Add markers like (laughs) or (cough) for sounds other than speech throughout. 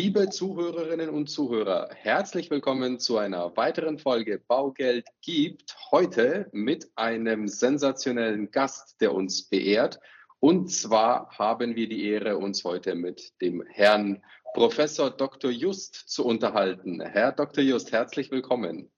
Liebe Zuhörerinnen und Zuhörer, herzlich willkommen zu einer weiteren Folge Baugeld gibt. Heute mit einem sensationellen Gast, der uns beehrt. Und zwar haben wir die Ehre, uns heute mit dem Herrn Professor Dr. Just zu unterhalten. Herr Dr. Just, herzlich willkommen.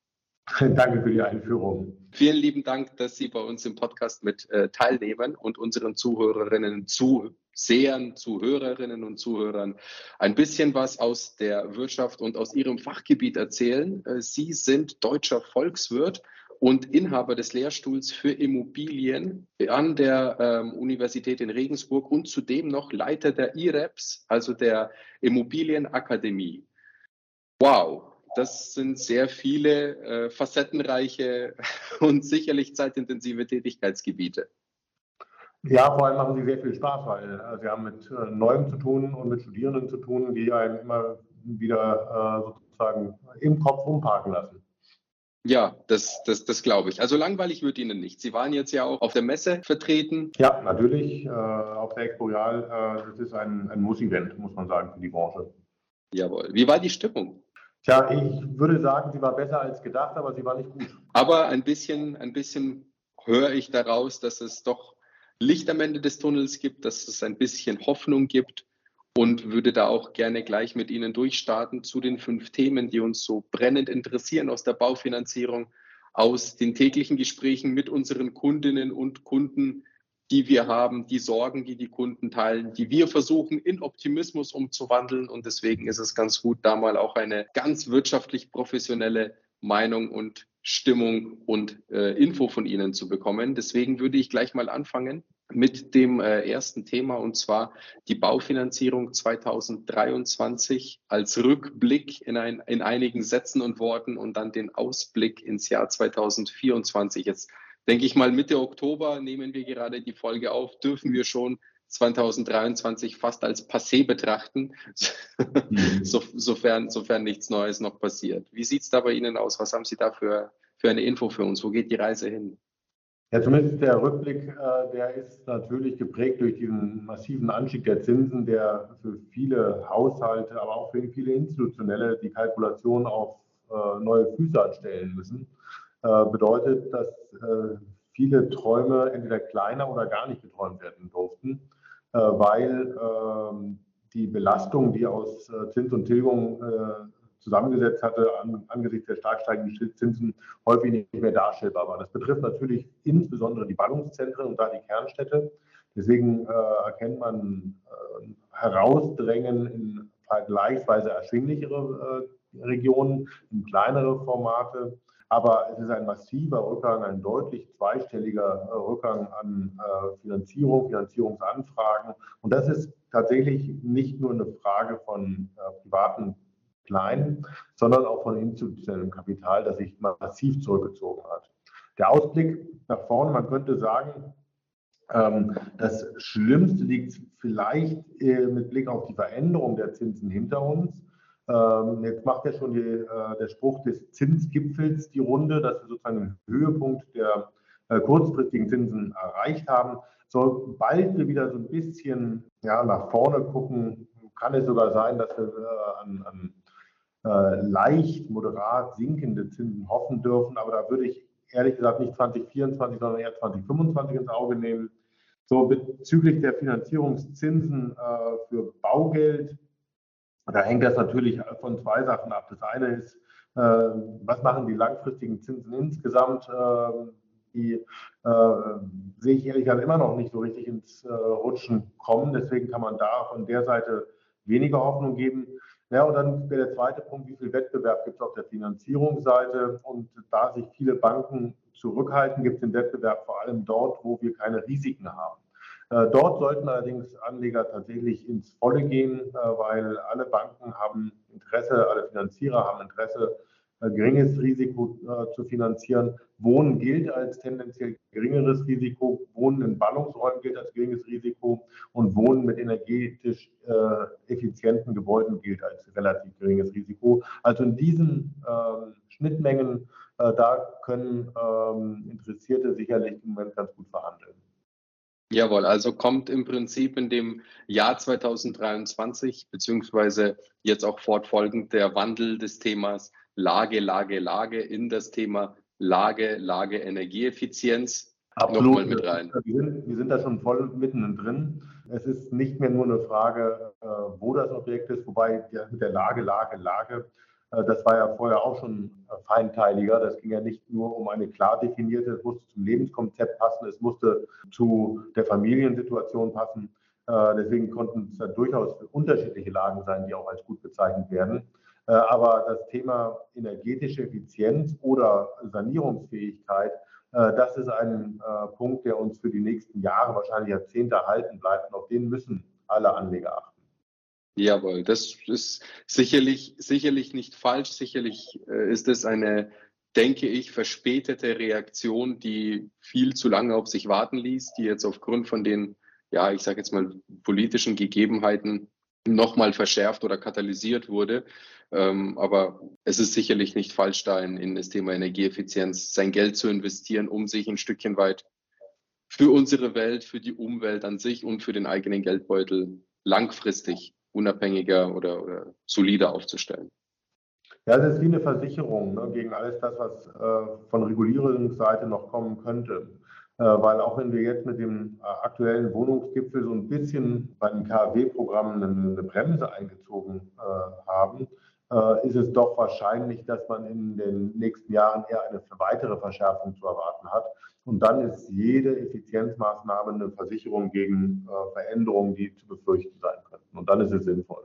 Danke für die Einführung. Vielen lieben Dank, dass Sie bei uns im Podcast mit äh, teilnehmen und unseren Zuhörerinnen zu Sehern, Zuhörerinnen und Zuhörern ein bisschen was aus der Wirtschaft und aus Ihrem Fachgebiet erzählen. Äh, Sie sind deutscher Volkswirt und Inhaber des Lehrstuhls für Immobilien an der ähm, Universität in Regensburg und zudem noch Leiter der IREPS, also der Immobilienakademie. Wow, das sind sehr viele äh, facettenreiche (laughs) und sicherlich zeitintensive Tätigkeitsgebiete. Ja, vor allem machen sie sehr viel Spaß, weil äh, sie haben mit äh, Neuem zu tun und mit Studierenden zu tun, die einem immer wieder äh, sozusagen im Kopf umparken lassen. Ja, das, das, das glaube ich. Also langweilig wird Ihnen nicht. Sie waren jetzt ja auch auf der Messe vertreten. Ja, natürlich. Äh, auf der Exporeal, äh, das ist ein, ein Muss-Event, muss man sagen, für die Branche. Jawohl. Wie war die Stimmung? Tja, ich würde sagen, sie war besser als gedacht, aber sie war nicht gut. Aber ein bisschen, ein bisschen höre ich daraus, dass es doch Licht am Ende des Tunnels gibt, dass es ein bisschen Hoffnung gibt und würde da auch gerne gleich mit Ihnen durchstarten zu den fünf Themen, die uns so brennend interessieren aus der Baufinanzierung, aus den täglichen Gesprächen mit unseren Kundinnen und Kunden, die wir haben, die Sorgen, die die Kunden teilen, die wir versuchen in Optimismus umzuwandeln. Und deswegen ist es ganz gut, da mal auch eine ganz wirtschaftlich professionelle Meinung und Stimmung und äh, Info von Ihnen zu bekommen. Deswegen würde ich gleich mal anfangen mit dem äh, ersten Thema und zwar die Baufinanzierung 2023 als Rückblick in, ein, in einigen Sätzen und Worten und dann den Ausblick ins Jahr 2024. Jetzt denke ich mal Mitte Oktober nehmen wir gerade die Folge auf, dürfen wir schon 2023 fast als passé betrachten, mhm. (laughs) so, sofern, sofern nichts Neues noch passiert. Wie sieht es da bei Ihnen aus? Was haben Sie da für, für eine Info für uns? Wo geht die Reise hin? Ja, zumindest der Rückblick, äh, der ist natürlich geprägt durch diesen massiven Anstieg der Zinsen, der für viele Haushalte, aber auch für viele Institutionelle die Kalkulation auf äh, neue Füße anstellen müssen. Äh, bedeutet, dass viele Träume entweder kleiner oder gar nicht geträumt werden durften. Äh, weil ähm, die Belastung, die aus äh, Zins und Tilgung äh, zusammengesetzt hatte, angesichts der stark steigenden Zinsen häufig nicht mehr darstellbar war. Das betrifft natürlich insbesondere die Ballungszentren und da die Kernstädte. Deswegen erkennt man Herausdrängen in vergleichsweise erschwinglichere Regionen, in kleinere Formate. Aber es ist ein massiver Rückgang, ein deutlich zweistelliger äh, Rückgang an äh, Finanzierung, Finanzierungsanfragen. Und das ist tatsächlich nicht nur eine Frage von äh, privaten Kleinen, sondern auch von institutionellem Kapital, das sich massiv zurückgezogen hat. Der Ausblick nach vorne, man könnte sagen, ähm, das Schlimmste liegt vielleicht mit Blick auf die Veränderung der Zinsen hinter uns. Ähm, jetzt macht ja schon die, äh, der Spruch des Zinsgipfels die Runde, dass wir sozusagen den Höhepunkt der äh, kurzfristigen Zinsen erreicht haben. Sobald wir wieder so ein bisschen ja, nach vorne gucken, kann es sogar sein, dass wir äh, an, an äh, leicht, moderat sinkende Zinsen hoffen dürfen. Aber da würde ich ehrlich gesagt nicht 2024, sondern eher 2025 ins Auge nehmen. So bezüglich der Finanzierungszinsen äh, für Baugeld da hängt das natürlich von zwei Sachen ab. Das eine ist, äh, was machen die langfristigen Zinsen insgesamt? Äh, die äh, sehe ich ehrlich gesagt immer noch nicht so richtig ins äh, Rutschen kommen. Deswegen kann man da von der Seite weniger Hoffnung geben. Ja, und dann wäre der zweite Punkt, wie viel Wettbewerb gibt es auf der Finanzierungsseite? Und da sich viele Banken zurückhalten, gibt es den Wettbewerb vor allem dort, wo wir keine Risiken haben. Äh, dort sollten allerdings Anleger tatsächlich ins Volle gehen, äh, weil alle Banken haben Interesse, alle Finanzierer haben Interesse, äh, geringes Risiko zu finanzieren. Wohnen gilt als tendenziell geringeres Risiko, Wohnen in Ballungsräumen gilt als geringes Risiko und Wohnen mit energetisch effizienten Gebäuden gilt als relativ geringes Risiko. Also in diesen ähm, Schnittmengen, da können ähm, Interessierte sicherlich im Moment ganz gut verhandeln. Jawohl, also kommt im Prinzip in dem Jahr 2023 beziehungsweise jetzt auch fortfolgend der Wandel des Themas Lage, Lage, Lage in das Thema Lage, Lage, Energieeffizienz Absolut. nochmal mit rein. Wir sind, wir sind da schon voll mitten drin. Es ist nicht mehr nur eine Frage, äh, wo das Objekt ist, wobei mit der Lage, Lage, Lage das war ja vorher auch schon äh, feinteiliger. Das ging ja nicht nur um eine klar definierte, es musste zum Lebenskonzept passen, es musste zu der Familiensituation passen. Äh, deswegen konnten es durchaus unterschiedliche Lagen sein, die auch als gut bezeichnet werden. Aber das Thema energetische Effizienz oder Sanierungsfähigkeit, das ist ein Punkt, der uns für die nächsten Jahre, wahrscheinlich Jahrzehnte erhalten bleibt. Und auf den müssen alle Anleger achten. Jawohl, das ist sicherlich, sicherlich nicht falsch. Sicherlich äh, ist es eine, denke ich, verspätete Reaktion, die viel zu lange auf sich warten ließ, die jetzt aufgrund von den, ja, ich sage jetzt mal, politischen Gegebenheiten nochmal verschärft oder katalysiert wurde. Ähm, aber es ist sicherlich nicht falsch, da in, in das Thema Energieeffizienz sein Geld zu investieren, um sich ein Stückchen weit für unsere Welt, für die Umwelt an sich und für den eigenen Geldbeutel langfristig unabhängiger oder, oder solider aufzustellen. Ja, das ist wie eine Versicherung ne, gegen alles das, was äh, von Regulierungsseite noch kommen könnte. Äh, weil auch wenn wir jetzt mit dem äh, aktuellen Wohnungsgipfel so ein bisschen bei den KfW-Programmen eine, eine, Bremse eingezogen äh, haben, äh, ist es doch wahrscheinlich, dass man in den nächsten Jahren eher eine weitere Verschärfung zu erwarten hat. Und dann ist jede Effizienzmaßnahme eine Versicherung gegen äh, Veränderungen, die zu befürchten sein könnten. Und dann ist es sinnvoll.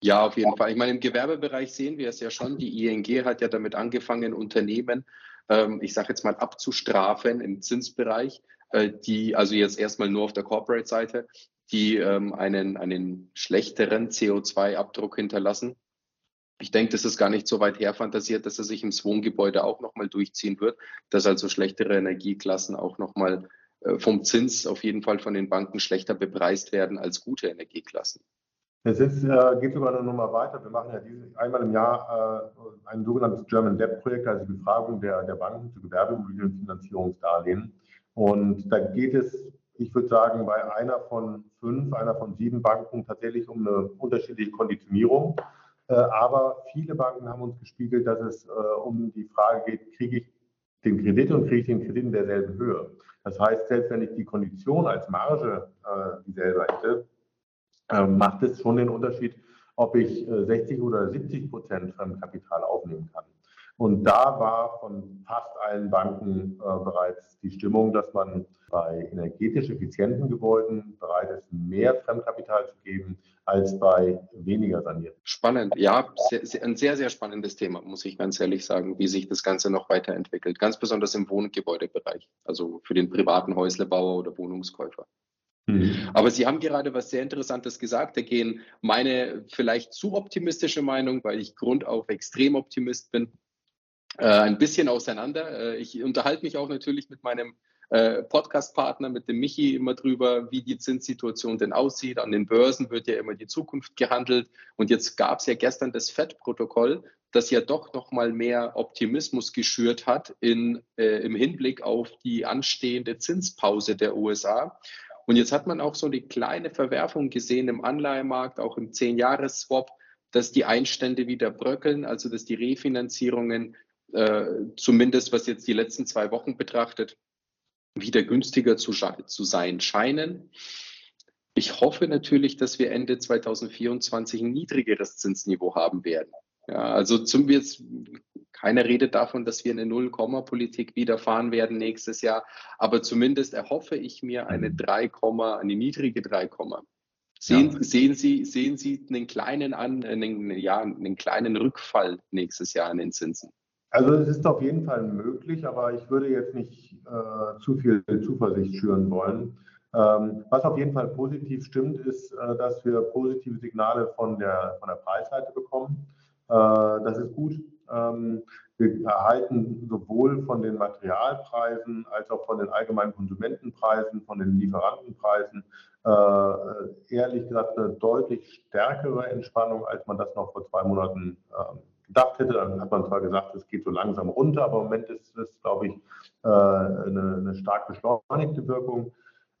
Ja, auf jeden Fall. Ich meine, im Gewerbebereich sehen wir es ja schon. Die ING hat ja damit angefangen, Unternehmen, ähm, ich sage jetzt mal, abzustrafen im Zinsbereich, äh, die also jetzt erstmal nur auf der Corporate-Seite, die ähm, einen, einen schlechteren CO2-Abdruck hinterlassen ich denke, das ist gar nicht so weit herfantasiert, dass er sich im Wohngebäude auch nochmal durchziehen wird, dass also schlechtere Energieklassen auch nochmal äh, vom Zins auf jeden Fall von den Banken schlechter bepreist werden als gute Energieklassen. Es ist, äh, geht sogar noch mal weiter. Wir machen ja diese, einmal im Jahr äh, ein sogenanntes German Debt Projekt, also die Befragung der, der Banken zu Gewerbeimmobilienfinanzierungsdarlehen. Und da geht es, ich würde sagen, bei einer von fünf, einer von sieben Banken tatsächlich um eine unterschiedliche Konditionierung. Äh, aber viele Banken haben uns gespiegelt, dass es äh, um die Frage geht, kriege ich den Kredit und kriege ich den Kredit in derselben Höhe. Das heißt, selbst wenn ich die Kondition als Marge äh, dieselbe hätte, macht es schon den Unterschied, ob ich 60 oder 70 Prozent Fremdkapital aufnehmen kann. Und da war von fast allen Banken äh, bereits die Stimmung, dass man bei energetisch effizienten Gebäuden bereit ist, mehr Fremdkapital zu geben als bei weniger sanierten. Spannend, ja, sehr, sehr, ein sehr, sehr spannendes Thema, muss ich ganz ehrlich sagen, wie sich das Ganze noch weiterentwickelt. Ganz besonders im Wohngebäudebereich, also für den privaten Häuslebauer oder Wohnungskäufer. Mhm. Aber Sie haben gerade was sehr Interessantes gesagt. Da gehen meine vielleicht zu optimistische Meinung, weil ich grundauf extrem Optimist bin, ein bisschen auseinander. Äh, ich unterhalte mich auch natürlich mit meinem äh, Podcast-Partner, mit dem Michi immer drüber, wie die Zinssituation denn aussieht. An den Börsen wird ja immer die Zukunft gehandelt. Und jetzt gab es ja gestern das FED-Protokoll, das ja doch noch mal mehr Optimismus geschürt hat in, äh, im Hinblick auf die anstehende Zinspause der USA. Und jetzt hat man auch so eine kleine Verwerfung gesehen im Anleihemarkt, auch im 10-Jahres-Swap, dass die Einstände wieder bröckeln, also dass die Refinanzierungen äh, zumindest was jetzt die letzten zwei Wochen betrachtet, wieder günstiger zu, zu sein scheinen. Ich hoffe natürlich, dass wir Ende 2024 ein niedrigeres Zinsniveau haben werden. Ja, also zum jetzt keiner redet davon, dass wir eine Null-Komma-Politik wieder fahren werden nächstes Jahr, aber zumindest erhoffe ich mir eine 3, eine niedrige 3, Sehen, ja. sehen, Sie, sehen Sie einen kleinen an, einen, ja, einen kleinen Rückfall nächstes Jahr an den Zinsen? Also es ist auf jeden Fall möglich, aber ich würde jetzt nicht äh, zu viel Zuversicht schüren wollen. Ähm, was auf jeden Fall positiv stimmt, ist, äh, dass wir positive Signale von der, von der Preisseite bekommen. Äh, das ist gut. Ähm, wir erhalten sowohl von den Materialpreisen als auch von den allgemeinen Konsumentenpreisen, von den Lieferantenpreisen äh, ehrlich gesagt eine deutlich stärkere Entspannung, als man das noch vor zwei Monaten ähm, gedacht hätte. Dann hat man zwar gesagt, es geht so langsam runter, aber im Moment ist es, glaube ich, äh, eine, eine stark beschleunigte Wirkung.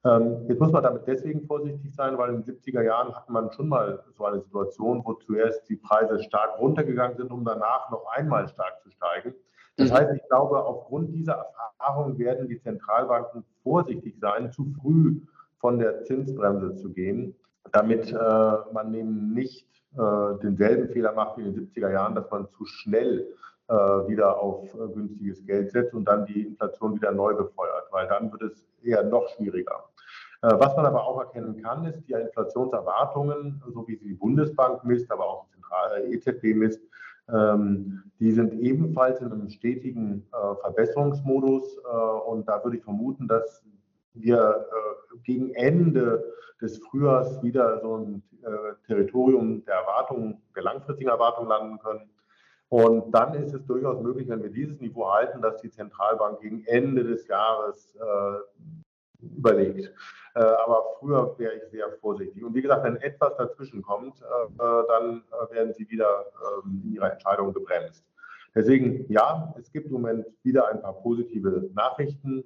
Ähm, jetzt muss man damit deswegen vorsichtig sein, weil in den 70er Jahren hat man schon mal so eine Situation, wo zuerst die Preise stark runtergegangen sind, um danach noch einmal stark zu steigen. Das mhm. heißt, ich glaube, aufgrund dieser Erfahrung werden die Zentralbanken vorsichtig sein, zu früh von der Zinsbremse zu gehen, damit äh, man eben nicht äh, denselben Fehler macht wie in den 70er Jahren, dass man zu schnell äh, wieder auf äh, günstiges Geld setzt und dann die Inflation wieder neu befeuert, weil dann wird es eher noch schwieriger. Was man aber auch erkennen kann, ist, die Inflationserwartungen, so wie sie die Bundesbank misst, aber auch die Zentrale EZB misst, ähm, die sind ebenfalls in einem stetigen Verbesserungsmodus. Und da würde ich vermuten, dass wir gegen Ende des Frühjahrs wieder so ein Territorium der Erwartungen, der langfristigen Erwartungen landen können. Und dann ist es durchaus möglich, wenn wir dieses Niveau halten, dass die Zentralbank gegen Ende des Jahres äh, überlegt. Äh, aber früher wäre ich sehr vorsichtig. Und wie gesagt, wenn etwas dazwischen kommt, äh, dann äh, werden sie wieder ähm, in ihrer Entscheidung gebremst. Deswegen, ja, es gibt im Moment wieder ein paar positive Nachrichten.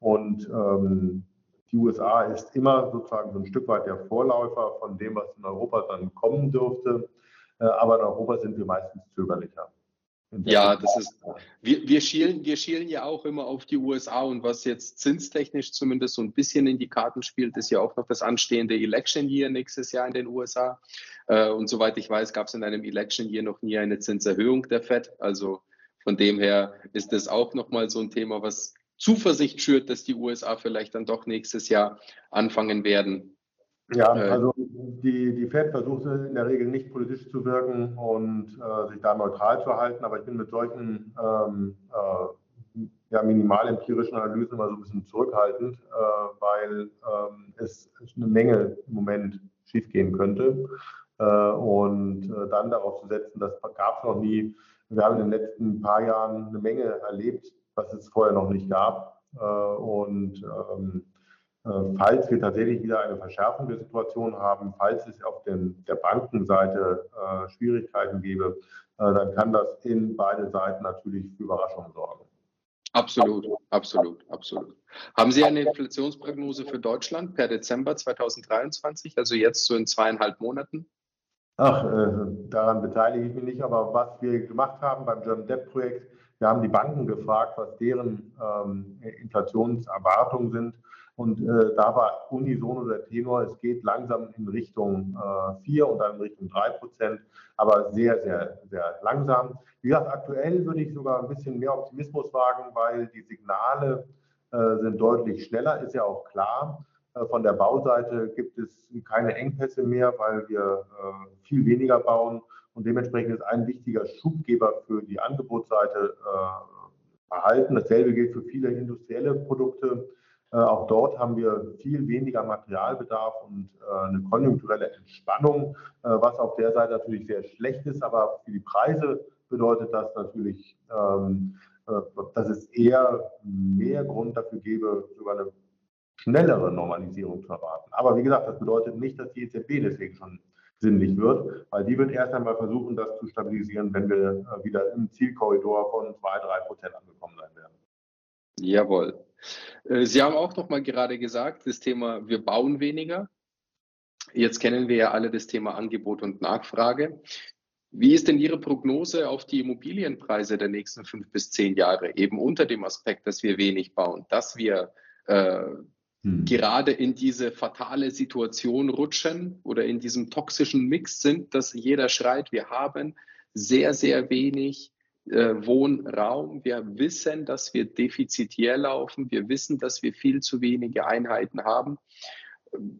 Und ähm, die USA ist immer sozusagen so ein Stück weit der Vorläufer von dem, was in Europa dann kommen dürfte. Äh, aber in Europa sind wir meistens zögerlicher. Ja, das ist, wir, wir, schielen, wir schielen ja auch immer auf die USA und was jetzt zinstechnisch zumindest so ein bisschen in die Karten spielt, ist ja auch noch das anstehende Election Year nächstes Jahr in den USA. Äh, und soweit ich weiß, gab es in einem Election Year noch nie eine Zinserhöhung der Fed. Also von dem her ist das auch nochmal so ein Thema, was Zuversicht schürt, dass die USA vielleicht dann doch nächstes Jahr anfangen werden, ja, äh, also die, die Fed versucht in der Regel nicht politisch zu wirken und äh, sich da neutral zu halten, aber ich bin mit solchen ähm, äh, ja, minimalempirischen Analysen immer so ein bisschen zurückhaltend, äh, weil ähm, es eine Menge im Moment schiefgehen könnte. Äh, und äh, dann darauf zu setzen, das gab es noch nie. Wir haben in den letzten paar Jahren eine Menge erlebt, was es vorher noch nicht gab. und ähm, äh, falls wir tatsächlich wieder eine Verschärfung der Situation haben, falls es auf den, der Bankenseite äh, Schwierigkeiten gäbe, äh, dann kann das in beide Seiten natürlich für Überraschungen sorgen. Absolut, absolut, absolut. Haben Sie eine Inflationsprognose für Deutschland per Dezember 2023, also jetzt so in zweieinhalb Monaten? Ach, äh, daran beteilige ich mich nicht, aber was wir gemacht haben beim German Debt Projekt, wir haben die Banken gefragt, was deren ähm, Inflationserwartungen sind und äh, da war unisono der Tenor, es geht langsam in Richtung äh, 4 und dann in Richtung 3 Prozent, aber sehr, sehr, sehr langsam. Wie gesagt, aktuell würde ich sogar ein bisschen mehr Optimismus wagen, weil die Signale äh, sind deutlich schneller, ist ja auch klar. Äh, von der Bauseite gibt es keine Engpässe mehr, weil wir äh, viel weniger bauen und dementsprechend ist ein wichtiger Schubgeber für die Angebotsseite äh, erhalten. Dasselbe gilt für viele industrielle Produkte. Äh, auch dort haben wir viel weniger Materialbedarf und äh, eine konjunkturelle Entspannung, äh, was auf der Seite natürlich sehr schlecht ist. Aber für die Preise bedeutet das natürlich, ähm, dass es eher mehr Grund dafür gäbe, sogar eine schnellere Normalisierung zu erwarten. Aber wie gesagt, das bedeutet nicht, dass die EZB deswegen schon sinnlich wird, weil die wird erst einmal versuchen, das zu stabilisieren, wenn wir wieder im Zielkorridor von 2, 3 Prozent angekommen sein werden. Jawohl. Äh, Sie haben auch noch mal gerade gesagt, das Thema, wir bauen weniger. Jetzt kennen wir ja alle das Thema Angebot und Nachfrage. Wie ist denn Ihre Prognose auf die Immobilienpreise der nächsten fünf bis zehn Jahre? Eben unter dem Aspekt, dass wir wenig bauen, dass wir äh, hm. gerade in diese fatale Situation rutschen oder in diesem toxischen Mix sind, dass jeder schreit, wir haben sehr, sehr wenig äh, Wohnraum. Wir wissen, dass wir defizitär laufen. Wir wissen, dass wir viel zu wenige Einheiten haben.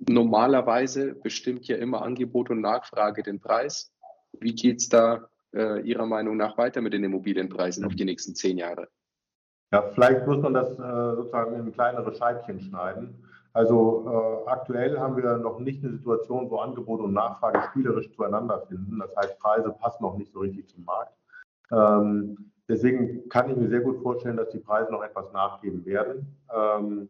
Normalerweise bestimmt ja immer Angebot und Nachfrage den Preis. Wie geht es da äh, Ihrer Meinung nach weiter mit den Immobilienpreisen auf die nächsten zehn Jahre? Ja, vielleicht muss man das äh, sozusagen in kleinere Scheibchen schneiden. Also äh, aktuell haben wir noch nicht eine Situation, wo Angebot und Nachfrage spielerisch zueinander finden. Das heißt, Preise passen noch nicht so richtig zum Markt. Ähm, deswegen kann ich mir sehr gut vorstellen, dass die Preise noch etwas nachgeben werden. Ähm,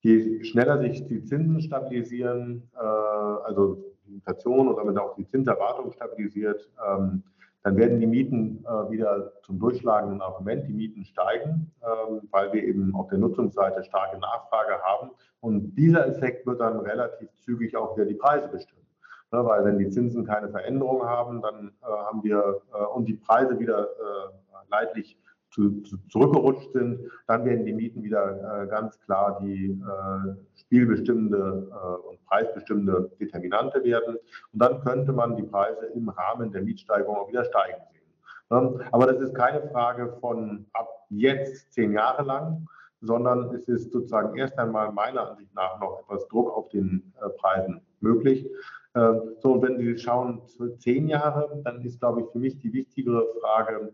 je schneller sich die Zinsen stabilisieren, äh, also Inflation und damit auch die Zinserwartung stabilisiert, ähm, dann werden die Mieten äh, wieder zum durchschlagenden Argument. Die Mieten steigen, ähm, weil wir eben auf der Nutzungsseite starke Nachfrage haben. Und dieser Effekt wird dann relativ zügig auch wieder die Preise bestimmen. Ne, weil wenn die Zinsen keine Veränderung haben, dann äh, haben wir äh, und die Preise wieder äh, leidlich zu, zu, zurückgerutscht sind, dann werden die Mieten wieder äh, ganz klar die äh, spielbestimmende äh, und preisbestimmende Determinante werden. Und dann könnte man die Preise im Rahmen der Mietsteigerung auch wieder steigen sehen. Ne? Aber das ist keine Frage von ab jetzt zehn Jahre lang, sondern es ist sozusagen erst einmal meiner Ansicht nach noch etwas Druck auf den äh, Preisen möglich. Ähm, so, und wenn Sie schauen, zehn Jahre, dann ist, glaube ich, für mich die wichtigere Frage,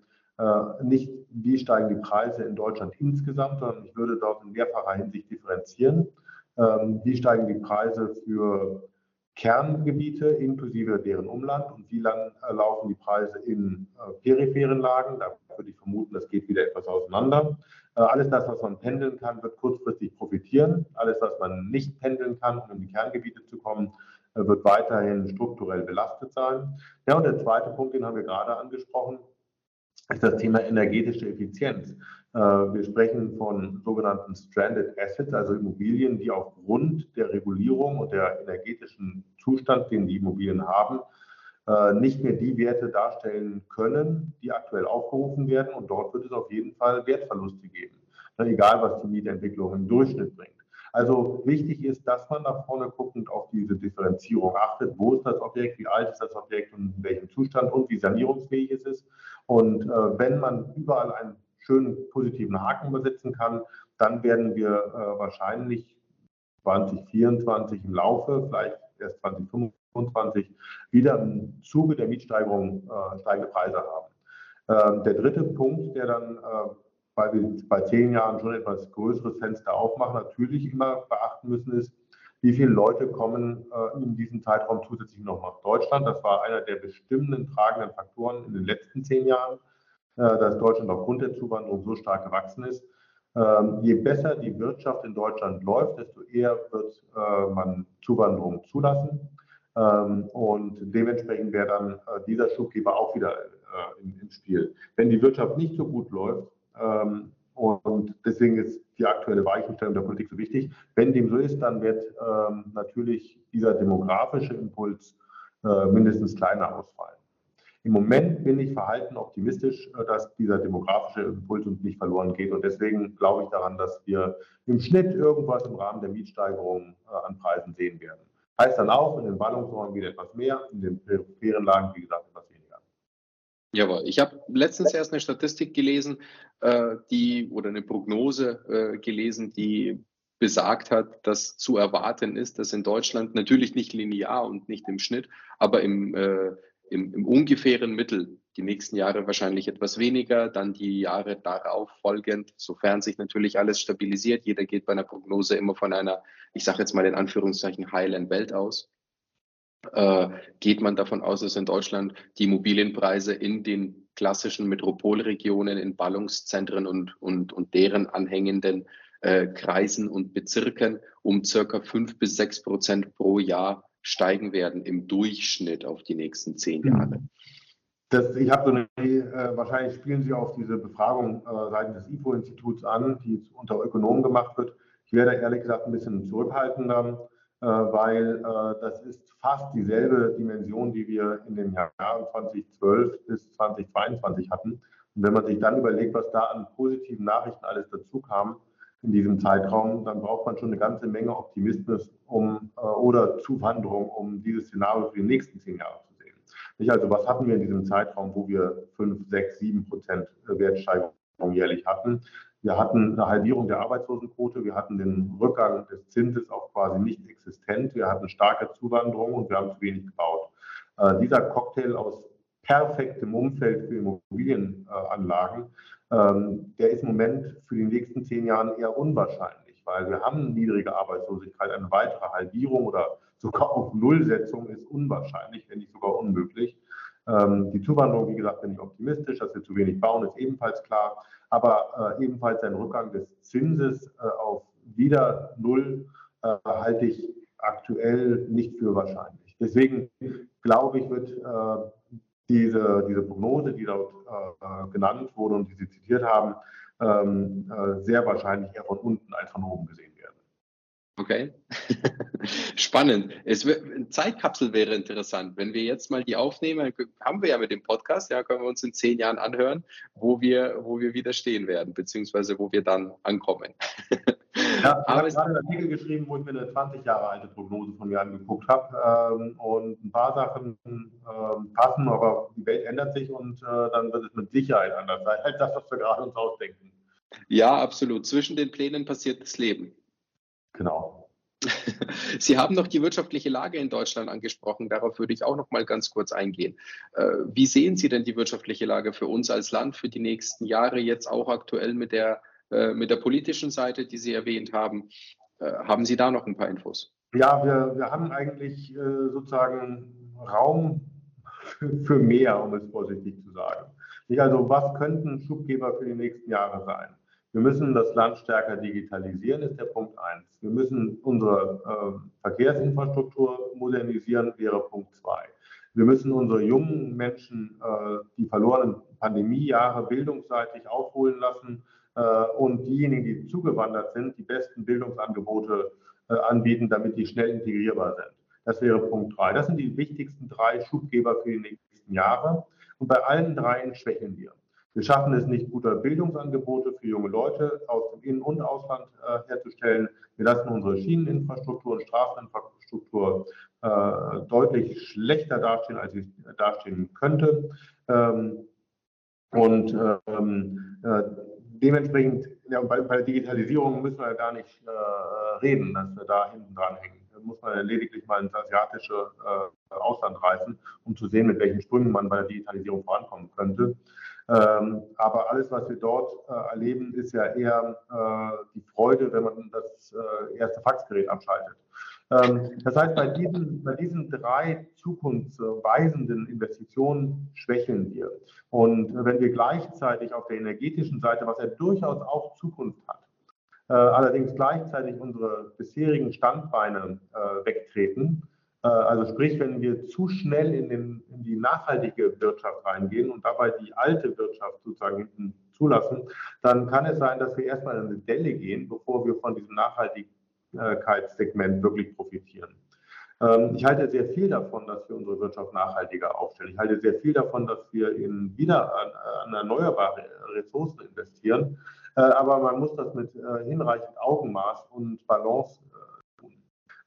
nicht, wie steigen die Preise in Deutschland insgesamt, sondern ich würde dort in mehrfacher Hinsicht differenzieren. Ähm, wie steigen die Preise für Kerngebiete inklusive deren Umland und wie lang äh, laufen die Preise in äh, peripheren Lagen? Da würde ich vermuten, das geht wieder etwas auseinander. Alles das, was man pendeln kann, wird kurzfristig profitieren. Alles, was man nicht pendeln kann, um in die Kerngebiete zu kommen, wird weiterhin strukturell belastet sein. Ja, und der zweite Punkt, den haben wir gerade angesprochen, ist das Thema energetische Effizienz. Äh, wir sprechen von sogenannten Stranded Assets, also Immobilien, die aufgrund der Regulierung und der energetischen Zustand, den die Immobilien haben, äh, nicht mehr die Werte darstellen können, die aktuell aufgerufen werden. Und dort wird es auf jeden Fall Wertverluste geben, egal was die Mietentwicklung im Durchschnitt bringt. Also wichtig ist, dass man nach vorne guckend auf diese Differenzierung achtet. Wo ist das Objekt, wie alt ist das Objekt und in welchem Zustand und wie sanierungsfähig ist es. Und äh, wenn man überall einen schönen positiven Haken übersetzen kann, dann werden wir äh, wahrscheinlich 2024 im Laufe, vielleicht erst 2025, wieder im Zuge der Mietsteigerung äh, steigende Preise haben. Ähm, der dritte Punkt, der dann äh, weil wir bei zehn Jahren schon etwas größeres Fenster aufmachen, natürlich immer beachten müssen, ist, wie viele Leute kommen äh, in diesem Zeitraum zusätzlich noch nach Deutschland. Das war einer der bestimmenden, tragenden Faktoren in den letzten zehn Jahren, äh, dass Deutschland aufgrund der Zuwanderung so stark gewachsen ist. Ähm, je besser die Wirtschaft in Deutschland läuft, desto eher wird äh, man Zuwanderung zulassen. Ähm, und dementsprechend wäre dann äh, dieser Schubgeber auch wieder äh, im, im Spiel. Wenn die Wirtschaft nicht so gut läuft, ähm, und deswegen ist die aktuelle Weichenstellung der Politik so wichtig. Wenn dem so ist, dann wird ähm, natürlich dieser demografische Impuls äh, mindestens kleiner ausfallen. Im Moment bin ich verhalten optimistisch, äh, dass dieser demografische Impuls uns nicht verloren geht. Und deswegen glaube ich daran, dass wir im Schnitt irgendwas im Rahmen der Mietsteigerung äh, an Preisen sehen werden. Heißt dann auch, in den Ballungsräumen wieder etwas mehr, in den peripheren Lagen, wie gesagt, etwas. Jawohl, ich habe letztens erst eine Statistik gelesen, äh, die oder eine Prognose äh, gelesen, die besagt hat, dass zu erwarten ist, dass in Deutschland natürlich nicht linear und nicht im Schnitt, aber im, äh, im, im ungefähren Mittel die nächsten Jahre wahrscheinlich etwas weniger, dann die Jahre darauf folgend, sofern sich natürlich alles stabilisiert. Jeder geht bei einer Prognose immer von einer, ich sage jetzt mal in Anführungszeichen, heilen Welt aus äh, geht man davon aus, dass in Deutschland die Immobilienpreise in den klassischen Metropolregionen, in Ballungszentren und, und, und deren anhängenden äh, Kreisen und Bezirken um circa fünf bis sechs Prozent pro Jahr steigen werden im Durchschnitt auf die nächsten zehn mhm. Jahre. Das, ich habe so eine, äh, wahrscheinlich spielen Sie auf diese Befragung äh, seitens des IFO-Instituts an, die unter Ökonomen gemacht wird. Ich werde ehrlich gesagt ein bisschen zurückhaltender. Äh, weil äh, das ist fast dieselbe Dimension, die wir in den Jahren 2012 bis 2022 hatten. Und wenn man sich dann überlegt, was da an positiven Nachrichten alles dazu kam in diesem Zeitraum, dann braucht man schon eine ganze Menge Optimismus um, äh, oder Zuwanderung, um dieses Szenario für die nächsten zehn Jahre zu sehen. Nicht also, was hatten wir in diesem Zeitraum, wo wir 5, 6, 7 Prozent Wertsteigerung jährlich hatten? Wir hatten eine Halbierung der Arbeitslosenquote, wir hatten den Rückgang des Zinses auch quasi nicht existent, wir hatten starke Zuwanderung und wir haben zu wenig gebaut. Äh, dieser Cocktail aus perfektem Umfeld für Immobilienanlagen, ähm, der ist im Moment für die nächsten zehn Jahre eher unwahrscheinlich, weil wir haben niedrige Arbeitslosigkeit. Eine weitere Halbierung oder sogar auf Nullsetzung ist unwahrscheinlich, wenn nicht sogar unmöglich. Ähm, die Zuwanderung, wie gesagt, bin ich optimistisch, dass wir zu wenig bauen, ist ebenfalls klar aber äh, ebenfalls ein Rückgang des Zinses äh, auf wieder Null äh, halte ich aktuell nicht für wahrscheinlich. Deswegen glaube ich, wird äh, die diese, diese Prognose, die dort äh, genannt wurde und die Sie zitiert haben, ähm, äh, sehr wahrscheinlich eher von unten als von oben gesehen. Okay. (laughs) Spannend. Es eine Zeitkapsel wäre interessant. Wenn wir jetzt mal die aufnehmen, haben wir ja mit dem Podcast, ja, können wir uns in zehn Jahren anhören, wo wir, wo wir wieder stehen werden, beziehungsweise wo wir dann ankommen. Ja, (laughs) ich habe gerade einen Artikel geschrieben, wo ich mir eine 20 Jahre alte Prognose von mir angeguckt habe. Ähm, und ein paar Sachen ähm, passen, aber die Welt ändert sich und äh, dann wird es mit Sicherheit anders sein, als das, was wir gerade uns ausdenken. Ja, absolut. Zwischen den Plänen passiert das Leben. Genau. (laughs) Sie haben noch die wirtschaftliche Lage in Deutschland angesprochen. Darauf würde ich auch noch mal ganz kurz eingehen. Äh, wie sehen Sie denn die wirtschaftliche Lage für uns als Land für die nächsten Jahre, jetzt auch aktuell mit der, äh, mit der politischen Seite, die Sie erwähnt haben? Äh, haben Sie da noch ein paar Infos? Ja, wir, wir haben eigentlich sozusagen Raum für mehr, um es vorsichtig zu sagen. Also was könnten Schubgeber für die nächsten Jahre sein? Wir müssen das Land stärker digitalisieren, ist der Punkt eins. Wir müssen unsere äh, Verkehrsinfrastruktur modernisieren, wäre Punkt zwei. Wir müssen unsere jungen Menschen äh, die verlorenen Pandemiejahre bildungsseitig aufholen lassen äh, und diejenigen, die zugewandert sind, die besten Bildungsangebote äh, anbieten, damit die schnell integrierbar sind. Das wäre Punkt drei. Das sind die wichtigsten drei Schubgeber für die nächsten Jahre. Und bei allen dreien schwächen wir. Wir schaffen es nicht, gute Bildungsangebote für junge Leute aus dem In- und Ausland äh, herzustellen. Wir lassen unsere Schieneninfrastruktur und Straßeninfrastruktur äh, deutlich schlechter dastehen, als sie dastehen könnte. Ähm, und ähm, äh, dementsprechend, ja, bei, bei, der Digitalisierung müssen wir gar nicht äh, reden, dass wir da hinten dran hängen. Da muss man lediglich mal ins asiatische äh, Ausland reisen, um zu sehen, mit welchen Sprüngen man bei der Digitalisierung vorankommen könnte. Ähm, aber alles, was wir dort äh, erleben, ist ja eher äh, die Freude, wenn man das äh, erste Faxgerät abschaltet. Ähm, das heißt, bei diesen, bei diesen drei zukunftsweisenden Investitionen schwächeln wir. Und wenn wir gleichzeitig auf der energetischen Seite, was ja durchaus auch Zukunft hat, äh, allerdings gleichzeitig unsere bisherigen Standbeine äh, wegtreten, also sprich, wenn wir zu schnell in, den, in, die nachhaltige Wirtschaft reingehen und dabei die alte Wirtschaft sozusagen hinten zulassen, dann kann es sein, dass wir erstmal in eine Delle gehen, bevor wir von diesem Nachhaltigkeitssegment wirklich profitieren. Ähm, ich halte sehr viel davon, dass wir unsere Wirtschaft nachhaltiger aufstellen. Ich halte sehr viel davon, dass wir in wieder an, erneuerbare Ressourcen investieren. Äh, aber man muss das mit äh, hinreichend Augenmaß und Balance äh,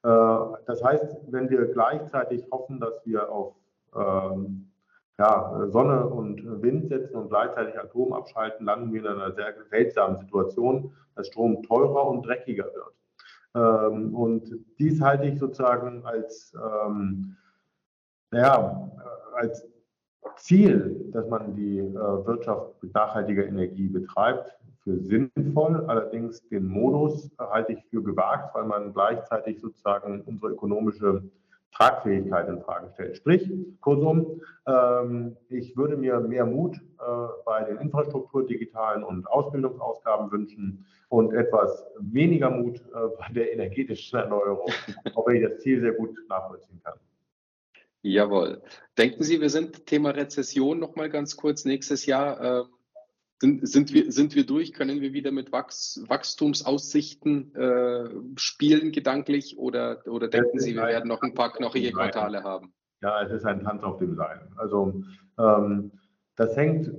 das heißt, wenn wir gleichzeitig hoffen, dass wir auf ähm, ja, Sonne und Wind setzen und gleichzeitig Atom abschalten, landen wir in einer sehr seltsamen Situation, dass Strom teurer und dreckiger wird. Ähm, und dies halte ich sozusagen als, ähm, ja, als Ziel, dass man die äh, Wirtschaft mit nachhaltiger Energie betreibt, für sinnvoll. Allerdings den Modus halte ich für gewagt, weil man gleichzeitig sozusagen unsere ökonomische Tragfähigkeit in Frage stellt. Sprich, kursum, ähm, ich würde mir mehr Mut äh, bei den Infrastruktur, digitalen und Ausbildungsausgaben wünschen und etwas weniger Mut äh, bei der energetischen Erneuerung, auch wenn ich das Ziel sehr gut nachvollziehen kann. Jawohl. Denken Sie, wir sind Thema Rezession noch mal ganz kurz nächstes Jahr. Äh, sind, sind, wir, sind wir durch? Können wir wieder mit Wachs, Wachstumsaussichten äh, spielen gedanklich oder, oder denken Sie, wir werden noch ein paar knochige Quartale haben? Ja, es ist ein Tanz auf dem Seil. Also ähm, das hängt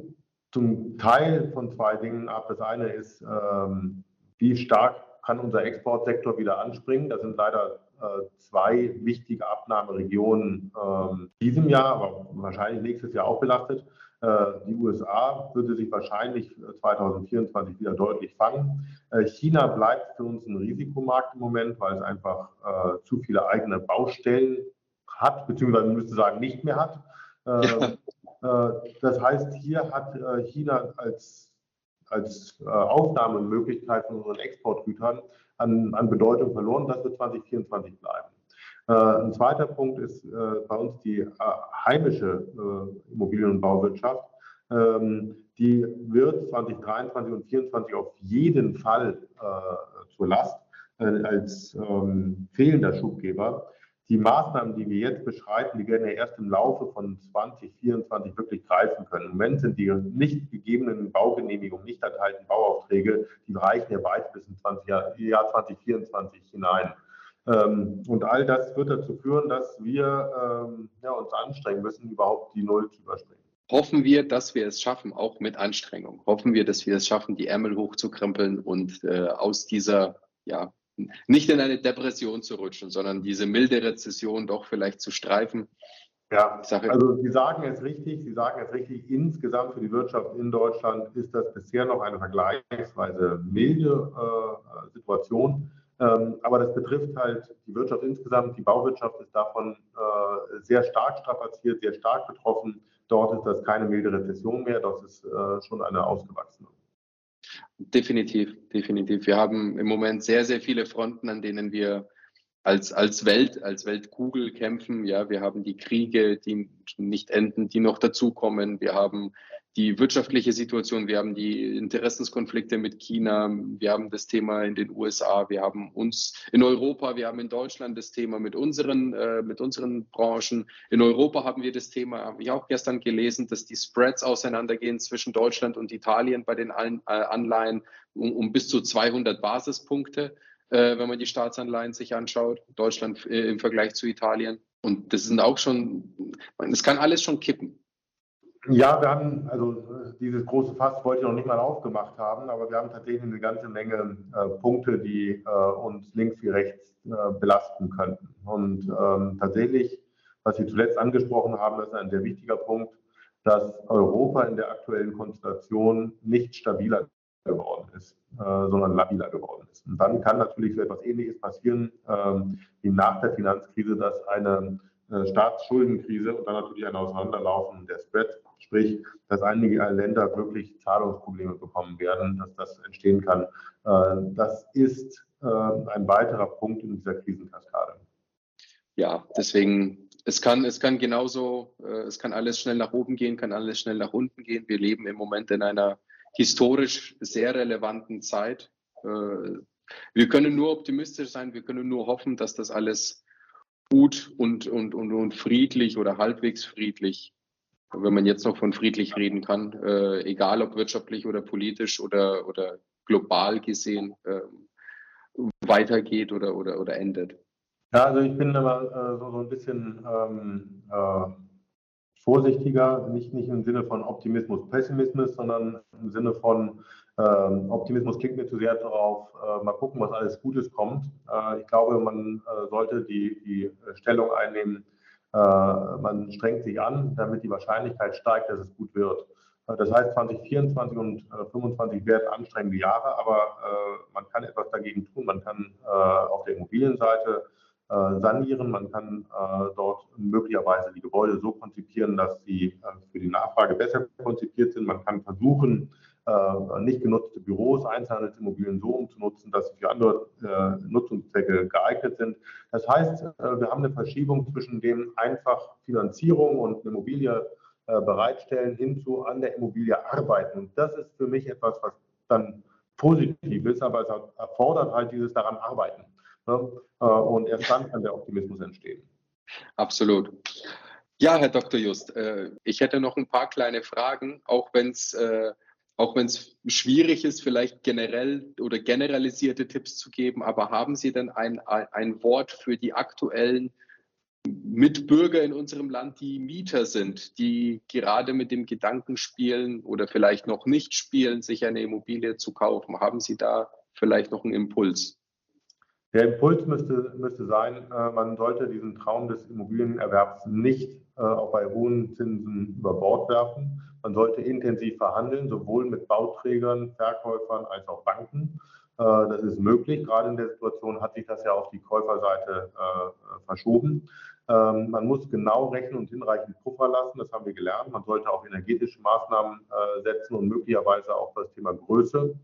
zum Teil von zwei Dingen ab. Das eine ist, ähm, wie stark kann unser Exportsektor wieder anspringen. Das sind leider äh, zwei wichtige Abnahmeregionen ähm, diesem Jahr, aber wahrscheinlich nächstes Jahr auch belastet. Äh, die USA würde sich wahrscheinlich 2024 wieder deutlich fangen. Äh, China bleibt für uns ein Risikomarkt im Moment, weil es einfach äh, zu viele eigene Baustellen hat, beziehungsweise man müsste sagen, nicht mehr hat. Ja. Das heißt, hier hat China als, als Aufnahmemöglichkeit von unseren Exportgütern an, an Bedeutung verloren. Das wird 2024 bleiben. Äh, ein zweiter Punkt ist äh, bei uns die äh, heimische Immobilien- und Bauwirtschaft. Ähm, die wird 2023 und 2024 auf jeden Fall zur Last als ähm, fehlender Schubgeber. die Maßnahmen, die wir jetzt beschreiten, die werden ja erst im Laufe von 2024 wirklich greifen können. Im Moment sind die nicht gegebenen Baugenehmigungen, nicht erteilten Bauaufträge, die reichen ja weit bis ins 20 Jahr, Jahr 2024 hinein. Ähm, und all das wird dazu führen, dass wir ähm, ja, uns anstrengen müssen, überhaupt die Null zu überspringen. Hoffen wir, dass wir es schaffen, auch mit Anstrengung. Hoffen wir, dass wir es schaffen, die Ärmel hochzukrempeln und äh, aus dieser ja, nicht in eine Depression zu rutschen, sondern diese milde Rezession doch vielleicht zu streifen. Ja, also Sie sagen es richtig, Sie sagen es richtig, insgesamt für die Wirtschaft in Deutschland ist das bisher noch eine vergleichsweise milde äh, Situation. Ähm, aber das betrifft halt die Wirtschaft insgesamt. Die Bauwirtschaft ist davon äh, sehr stark strapaziert, sehr stark betroffen. Dort ist das keine milde Rezession mehr, das ist äh, schon eine ausgewachsene. Definitiv, definitiv. Wir haben im Moment sehr, sehr viele Fronten, an denen wir als, als Welt, als Weltkugel kämpfen. Ja, wir haben die Kriege, die nicht enden, die noch dazukommen. Wir haben die wirtschaftliche Situation, wir haben die Interessenskonflikte mit China, wir haben das Thema in den USA, wir haben uns in Europa, wir haben in Deutschland das Thema mit unseren, äh, mit unseren Branchen. In Europa haben wir das Thema, habe ich auch gestern gelesen, dass die Spreads auseinandergehen zwischen Deutschland und Italien bei den äh, Anleihen um, um bis zu 200 Basispunkte, äh, wenn man die Staatsanleihen sich anschaut, Deutschland äh, im Vergleich zu Italien. Und das sind auch schon, es kann alles schon kippen. Ja, wir haben, also dieses große Fass wollte ich noch nicht mal aufgemacht haben, aber wir haben tatsächlich eine ganze Menge äh, Punkte, die äh, uns links wie rechts äh, belasten könnten. Und ähm, tatsächlich, was Sie zuletzt angesprochen haben, ist ein sehr wichtiger Punkt, dass Europa in der aktuellen Konstellation nicht stabiler geworden ist, äh, sondern labiler geworden ist. Und dann kann natürlich so etwas Ähnliches passieren ähm, wie nach der Finanzkrise, dass eine äh, Staatsschuldenkrise und dann natürlich ein Auseinanderlaufen der Spread Sprich, dass einige Länder wirklich Zahlungsprobleme bekommen werden, dass das entstehen kann. Äh, das ist äh, ein weiterer Punkt in dieser Krisenkaskade. Ja, deswegen, es kann, es kann genauso, äh, es kann alles schnell nach oben gehen, kann alles schnell nach unten gehen. Wir leben im Moment in einer historisch sehr relevanten Zeit. Wir können nur optimistisch sein, wir können nur hoffen, dass das alles gut und, und, und, und friedlich oder halbwegs friedlich wenn man jetzt noch von friedlich reden kann, äh, egal ob wirtschaftlich oder politisch oder, oder global gesehen, äh, weitergeht oder, oder, oder endet. Ja, also ich bin aber äh, so, so ein bisschen ähm, äh, vorsichtiger, nicht, nicht im Sinne von Optimismus, Pessimismus, sondern im Sinne von ähm, Optimismus klingt mir zu sehr darauf, äh, mal gucken, was alles Gutes kommt. Äh, ich glaube, man sollte die, die Stellung einnehmen, äh, man strengt sich an, damit die Wahrscheinlichkeit steigt, dass es gut wird. Äh, das heißt, 2024 und 2025 äh, werden anstrengende Jahre, aber man kann etwas dagegen tun. Man kann auf der Immobilienseite sanieren, man kann dort möglicherweise die Gebäude so konzipieren, dass sie für die Nachfrage besser konzipiert sind. Man kann versuchen, äh, nicht genutzte Büros, Einzelhandelsimmobilien so umzunutzen, dass sie für andere äh, Nutzungszwecke geeignet sind. Das heißt, äh, wir haben eine Verschiebung zwischen dem einfach Finanzierung und eine Immobilie äh, bereitstellen hin zu an der Immobilie arbeiten. Und das ist für mich etwas, was dann positiv ist, aber es erfordert halt dieses daran arbeiten. Ne? Äh, und erst dann kann der Optimismus entstehen. Absolut. Ja, Herr Dr. Just, ich hätte noch ein paar kleine Fragen, auch wenn es auch wenn es schwierig ist, vielleicht generell oder generalisierte Tipps zu geben, aber haben Sie denn ein, ein Wort für die aktuellen Mitbürger in unserem Land, die Mieter sind, die gerade mit dem Gedanken spielen oder vielleicht noch nicht spielen, sich eine Immobilie zu kaufen? Haben Sie da vielleicht noch einen Impuls? Der Impuls müsste, müsste sein, äh, man sollte diesen Traum des Immobilienerwerbs nicht auch bei hohen Zinsen über Bord werfen. Man sollte intensiv verhandeln, sowohl mit Bauträgern, Verkäufern als auch Banken. Äh, das ist möglich. Gerade in der Situation hat sich das ja auf die Käuferseite äh, verschoben. Ähm, man muss genau rechnen und hinreichend Puffer lassen. Das haben wir gelernt. Man sollte auch energetische Maßnahmen setzen und möglicherweise auch das Thema Größe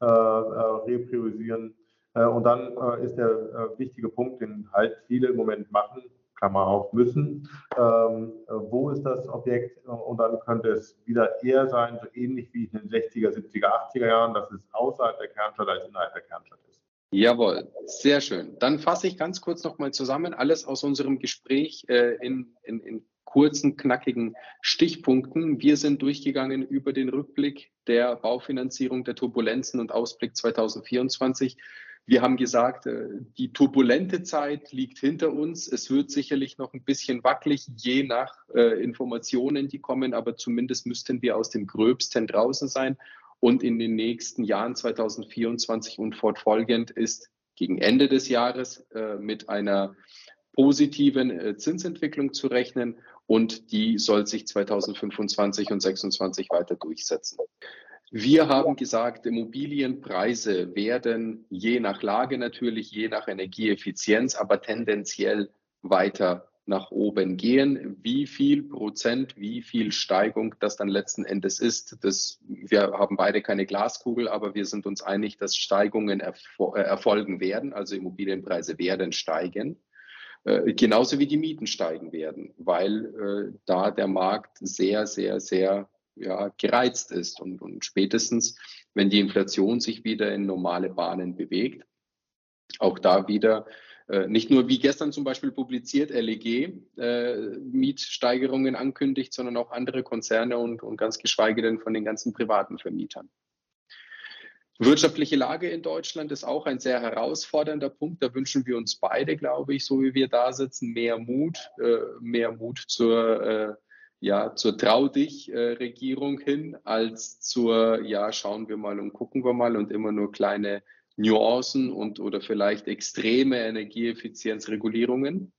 repriorisieren. Und dann ist der wichtige Punkt, den halt viele im Moment machen, Klammer auf, müssen. Ähm, wo ist das Objekt? Und dann könnte es wieder eher sein, so ähnlich wie in den 60er, 70er, 80er Jahren, dass es außerhalb der Kernstadt als innerhalb der Kernstadt ist. Jawohl, sehr schön. Dann fasse ich ganz kurz nochmal zusammen alles aus unserem Gespräch äh, in, in, in kurzen, knackigen Stichpunkten. Wir sind durchgegangen über den Rückblick der Baufinanzierung, der Turbulenzen und Ausblick 2024. Wir haben gesagt, äh, die turbulente Zeit liegt hinter uns. Es wird sicherlich noch ein bisschen wackelig, je nach äh, Informationen, die kommen, aber zumindest müssten wir aus dem Gröbsten draußen sein und in den nächsten Jahren 2024 und fortfolgend ist gegen Ende des Jahres äh, mit einer positiven Zinsentwicklung zu rechnen und die soll sich 2025 und 2026 weiter durchsetzen. Wir haben gesagt, Immobilienpreise werden je nach Lage natürlich, je nach Energieeffizienz, aber tendenziell weiter nach oben gehen. Wie viel Prozent, wie viel Steigung das dann letzten Endes ist, das, wir haben beide keine Glaskugel, aber wir sind uns einig, dass Steigungen erfol äh, erfolgen werden, also Immobilienpreise werden steigen. Äh, genauso wie die Mieten steigen werden, weil äh, da der Markt sehr, sehr, sehr ja, gereizt ist und, und spätestens, wenn die Inflation sich wieder in normale Bahnen bewegt, auch da wieder äh, nicht nur wie gestern zum Beispiel publiziert, LEG äh, Mietsteigerungen ankündigt, sondern auch andere Konzerne und, und ganz geschweige denn von den ganzen privaten Vermietern. Wirtschaftliche Lage in Deutschland ist auch ein sehr herausfordernder Punkt. Da wünschen wir uns beide, glaube ich, so wie wir da sitzen, mehr Mut, äh, mehr Mut zur, äh, ja, zur Trau dich äh, Regierung hin, als zur, ja, schauen wir mal und gucken wir mal und immer nur kleine Nuancen und oder vielleicht extreme Energieeffizienzregulierungen.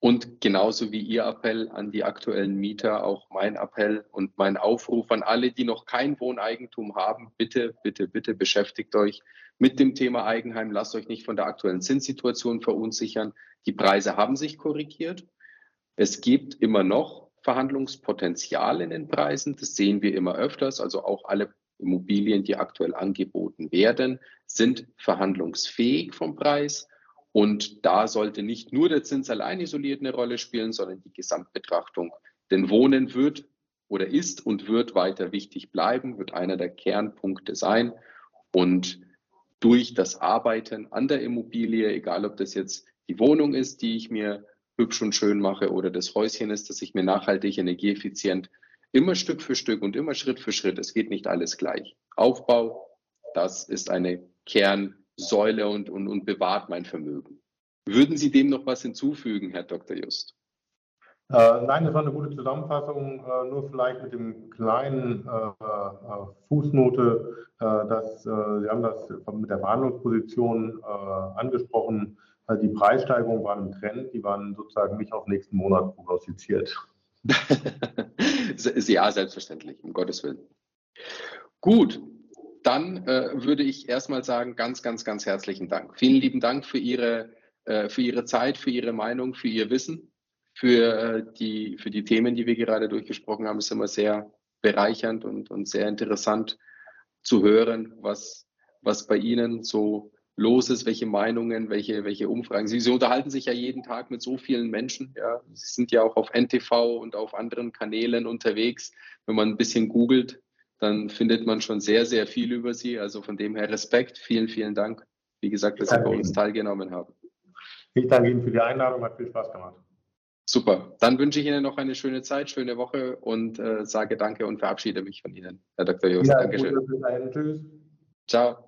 Und genauso wie Ihr Appell an die aktuellen Mieter, auch mein Appell und mein Aufruf an alle, die noch kein Wohneigentum haben, bitte, bitte, bitte beschäftigt euch mit dem Thema Eigenheim. Lasst euch nicht von der aktuellen Zinssituation verunsichern. Die Preise haben sich korrigiert. Es gibt immer noch Verhandlungspotenzial in den Preisen. Das sehen wir immer öfters. Also auch alle Immobilien, die aktuell angeboten werden, sind verhandlungsfähig vom Preis. Und da sollte nicht nur der Zins allein isoliert eine Rolle spielen, sondern die Gesamtbetrachtung. Denn Wohnen wird oder ist und wird weiter wichtig bleiben, wird einer der Kernpunkte sein. Und durch das Arbeiten an der Immobilie, egal ob das jetzt die Wohnung ist, die ich mir hübsch und schön mache oder das Häuschen ist, das ich mir nachhaltig energieeffizient Immer Stück für Stück und immer Schritt für Schritt. Es geht nicht alles gleich. Aufbau, das ist eine Kernsäule und, und, und bewahrt mein Vermögen. Würden Sie dem noch was hinzufügen, Herr Dr. Just? Äh, nein, das war eine gute Zusammenfassung. Äh, nur vielleicht mit dem kleinen äh, äh Fußnote, äh, dass äh, Sie haben das mit der Verhandlungsposition angesprochen. Die Preissteigerungen waren im Trend, die waren sozusagen nicht auf nächsten Monat prognostiziert. (laughs) ja, selbstverständlich, um Gottes Willen. Gut, dann äh, würde ich erstmal sagen, ganz, ganz, ganz herzlichen Dank. Vielen lieben Dank für Ihre, äh, für Ihre Zeit, für Ihre Meinung, für Ihr Wissen, für, äh, die, für die Themen, die wir gerade durchgesprochen haben. Es ist immer sehr bereichernd und, und sehr interessant zu hören, was, was bei Ihnen so los ist, welche Meinungen, welche, welche Umfragen. Sie, Sie unterhalten sich ja jeden Tag mit so vielen Menschen. Ja. Sie sind ja auch auf NTV und auf anderen Kanälen unterwegs. Wenn man ein bisschen googelt, dann findet man schon sehr, sehr viel über Sie. Also von dem her Respekt. Vielen, vielen Dank. Wie gesagt, dass Sie bei uns teilgenommen haben. Ich danke Ihnen für die Einladung. Hat viel Spaß gemacht. Super. Dann wünsche ich Ihnen noch eine schöne Zeit, schöne Woche und äh, sage Danke und verabschiede mich von Ihnen, Herr Dr. Jost. Ja, Dankeschön. Gut, Tschüss. Ciao.